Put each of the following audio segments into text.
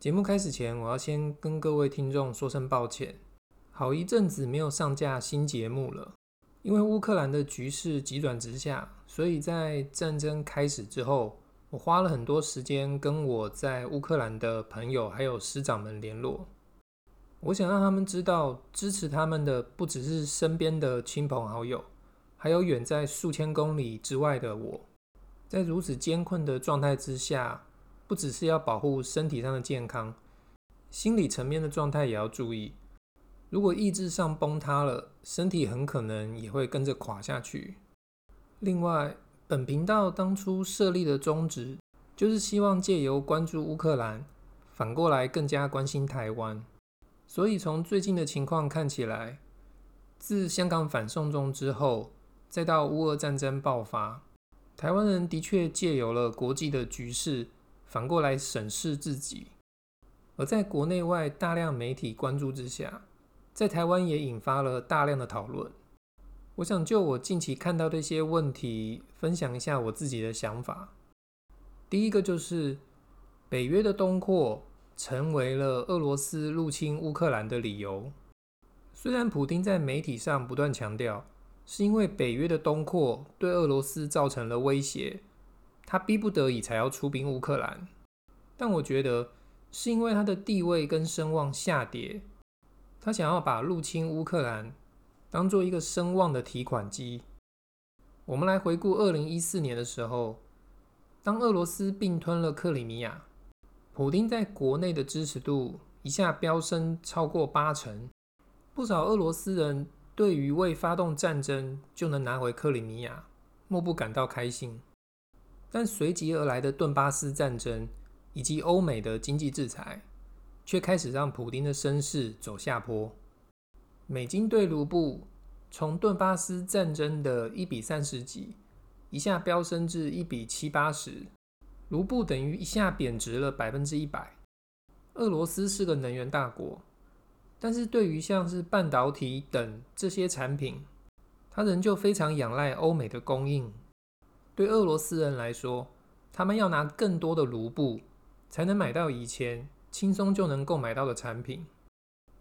节目开始前，我要先跟各位听众说声抱歉，好一阵子没有上架新节目了。因为乌克兰的局势急转直下，所以在战争开始之后，我花了很多时间跟我在乌克兰的朋友还有师长们联络。我想让他们知道，支持他们的不只是身边的亲朋好友，还有远在数千公里之外的我。在如此艰困的状态之下，不只是要保护身体上的健康，心理层面的状态也要注意。如果意志上崩塌了，身体很可能也会跟着垮下去。另外，本频道当初设立的宗旨，就是希望借由关注乌克兰，反过来更加关心台湾。所以从最近的情况看起来，自香港反送中之后，再到乌俄战争爆发，台湾人的确借由了国际的局势。反过来审视自己，而在国内外大量媒体关注之下，在台湾也引发了大量的讨论。我想就我近期看到的一些问题，分享一下我自己的想法。第一个就是北约的东扩成为了俄罗斯入侵乌克兰的理由。虽然普丁在媒体上不断强调，是因为北约的东扩对俄罗斯造成了威胁。他逼不得已才要出兵乌克兰，但我觉得是因为他的地位跟声望下跌，他想要把入侵乌克兰当做一个声望的提款机。我们来回顾二零一四年的时候，当俄罗斯并吞了克里米亚，普丁在国内的支持度一下飙升超过八成，不少俄罗斯人对于未发动战争就能拿回克里米亚，莫不感到开心。但随即而来的顿巴斯战争以及欧美的经济制裁，却开始让普丁的声势走下坡。美金兑卢布从顿巴斯战争的一比三十几，一下飙升至一比七八十，卢布等于一下贬值了百分之一百。俄罗斯是个能源大国，但是对于像是半导体等这些产品，它仍旧非常仰赖欧美的供应。对俄罗斯人来说，他们要拿更多的卢布，才能买到以前轻松就能购买到的产品。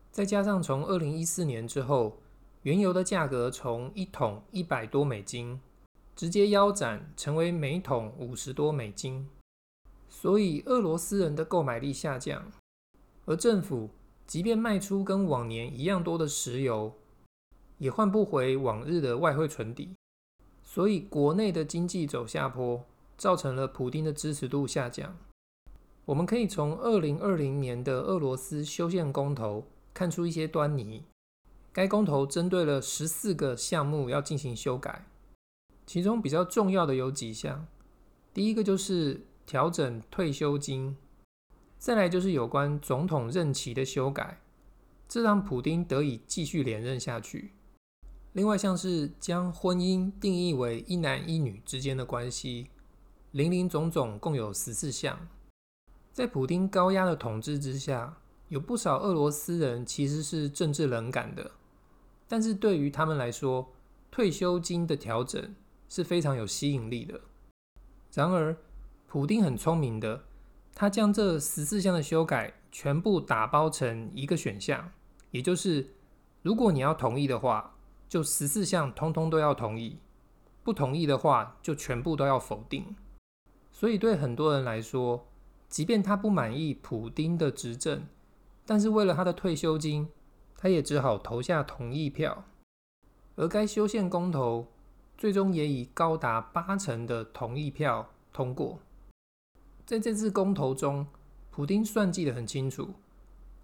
再加上从二零一四年之后，原油的价格从一桶一百多美金，直接腰斩成为每桶五十多美金，所以俄罗斯人的购买力下降。而政府即便卖出跟往年一样多的石油，也换不回往日的外汇存底。所以，国内的经济走下坡，造成了普丁的支持度下降。我们可以从二零二零年的俄罗斯修宪公投看出一些端倪。该公投针对了十四个项目要进行修改，其中比较重要的有几项。第一个就是调整退休金，再来就是有关总统任期的修改，这让普丁得以继续连任下去。另外，像是将婚姻定义为一男一女之间的关系，林林总总共有十四项。在普丁高压的统治之下，有不少俄罗斯人其实是政治冷感的，但是对于他们来说，退休金的调整是非常有吸引力的。然而，普丁很聪明的，他将这十四项的修改全部打包成一个选项，也就是如果你要同意的话。就十四项通通都要同意，不同意的话就全部都要否定。所以对很多人来说，即便他不满意普丁的执政，但是为了他的退休金，他也只好投下同意票。而该修宪公投最终也以高达八成的同意票通过。在这次公投中，普丁算计得很清楚，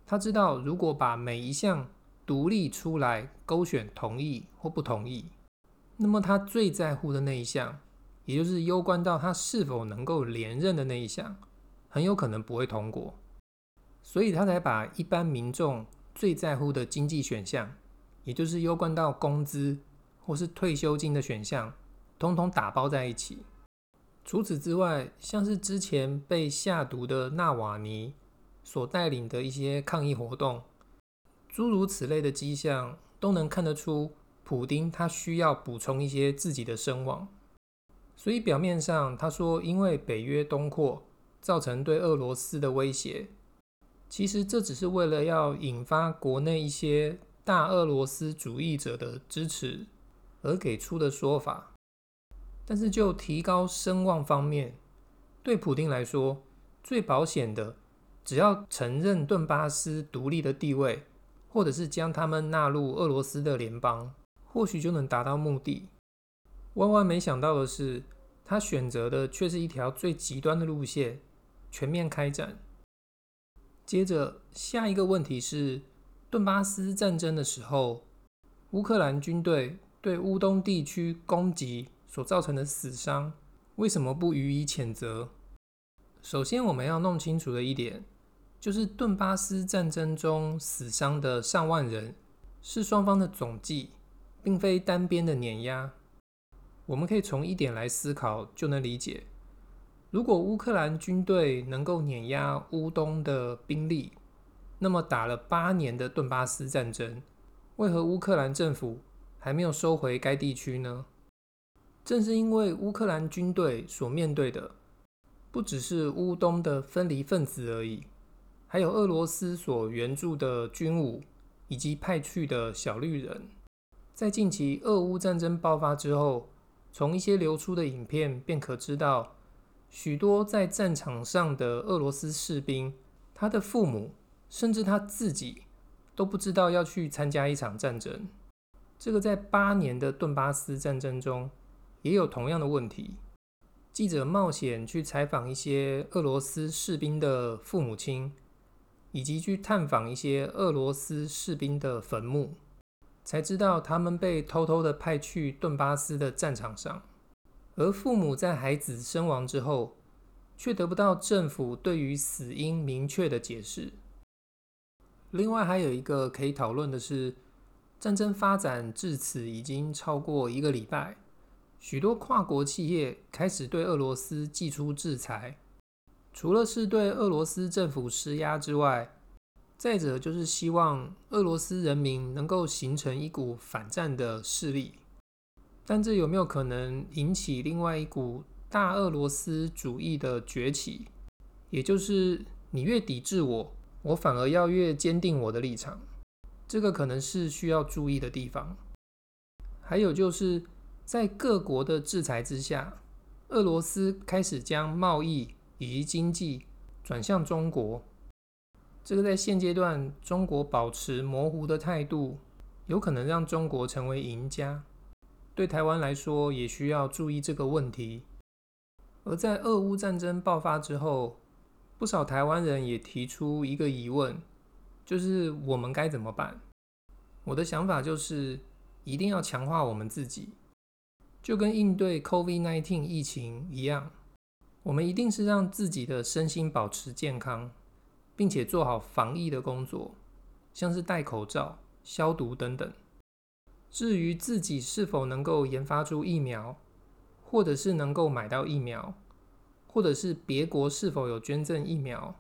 他知道如果把每一项独立出来勾选同意或不同意，那么他最在乎的那一项，也就是攸关到他是否能够连任的那一项，很有可能不会通过，所以他才把一般民众最在乎的经济选项，也就是攸关到工资或是退休金的选项，通通打包在一起。除此之外，像是之前被下毒的纳瓦尼所带领的一些抗议活动。诸如此类的迹象都能看得出，普丁他需要补充一些自己的声望。所以表面上他说，因为北约东扩造成对俄罗斯的威胁，其实这只是为了要引发国内一些大俄罗斯主义者的支持而给出的说法。但是就提高声望方面，对普丁来说，最保险的，只要承认顿巴斯独立的地位，或者是将他们纳入俄罗斯的联邦，或许就能达到目的。万万没想到的是，他选择的却是一条最极端的路线——全面开战。接着，下一个问题是，顿巴斯战争的时候，乌克兰军队对乌东地区攻击所造成的死伤，为什么不予以谴责？首先，我们要弄清楚的一点，就是顿巴斯战争中死伤的上万人，是双方的总计，并非单边的碾压。我们可以从一点来思考，就能理解：如果乌克兰军队能够碾压乌东的兵力，那么打了八年的顿巴斯战争，为何乌克兰政府还没有收回该地区呢？正是因为乌克兰军队所面对的不只是乌东的分离分子而已，还有俄罗斯所援助的军武以及派去的小绿人。在近期俄乌战争爆发之后，从一些流出的影片便可知道，许多在战场上的俄罗斯士兵，他的父母甚至他自己都不知道要去参加一场战争。这个在八年的顿巴斯战争中。也有同样的问题。记者冒险去采访一些俄罗斯士兵的父母亲，以及去探访一些俄罗斯士兵的坟墓，才知道他们被偷偷的派去顿巴斯的战场上。而父母在孩子身亡之后，却得不到政府对于死因明确的解释。另外，还有一个可以讨论的是，战争发展至此已经超过一个礼拜。许多跨国企业开始对俄罗斯祭出制裁，除了是对俄罗斯政府施压之外，再者就是希望俄罗斯人民能够形成一股反战的势力。但这有没有可能引起另外一股大俄罗斯主义的崛起？也就是你越抵制我，我反而要越坚定我的立场。这个可能是需要注意的地方。还有就是。在各国的制裁之下，俄罗斯开始将贸易以及经济转向中国。这个在现阶段，中国保持模糊的态度，有可能让中国成为赢家。对台湾来说，也需要注意这个问题。而在俄乌战争爆发之后，不少台湾人也提出一个疑问，就是我们该怎么办？我的想法就是，一定要强化我们自己。就跟应对 COVID-19 疫情一样，我们一定是让自己的身心保持健康，并且做好防疫的工作，像是戴口罩、消毒等等。至于自己是否能够研发出疫苗，或者是能够买到疫苗，或者是别国是否有捐赠疫苗，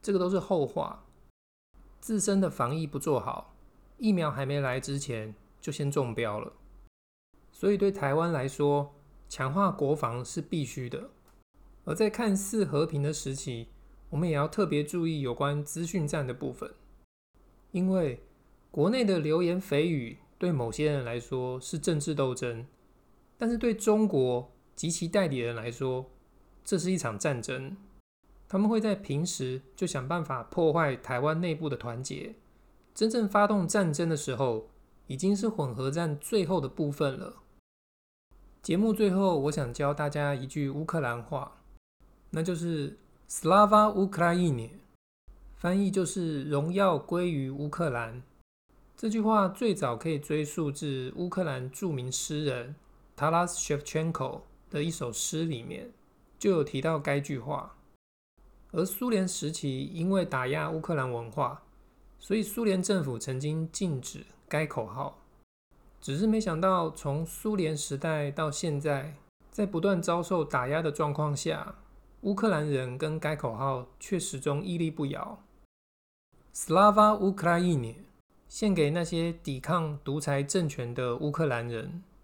这个都是后话。自身的防疫不做好，疫苗还没来之前就先中标了。所以，对台湾来说，强化国防是必须的。而在看似和平的时期，我们也要特别注意有关资讯战的部分，因为国内的流言蜚语对某些人来说是政治斗争，但是对中国及其代理人来说，这是一场战争。他们会在平时就想办法破坏台湾内部的团结，真正发动战争的时候，已经是混合战最后的部分了。节目最后，我想教大家一句乌克兰话，那就是 “Slava Ukraini”，翻译就是“荣耀归于乌克兰”。这句话最早可以追溯至乌克兰著名诗人 Taras Shevchenko 的一首诗里面，就有提到该句话。而苏联时期因为打压乌克兰文化，所以苏联政府曾经禁止该口号。只是没想到，从苏联时代到现在，在不断遭受打压的状况下，乌克兰人跟该口号却始终屹立不摇。Slava Ukraini，献给那些抵抗独裁政权的乌克兰人。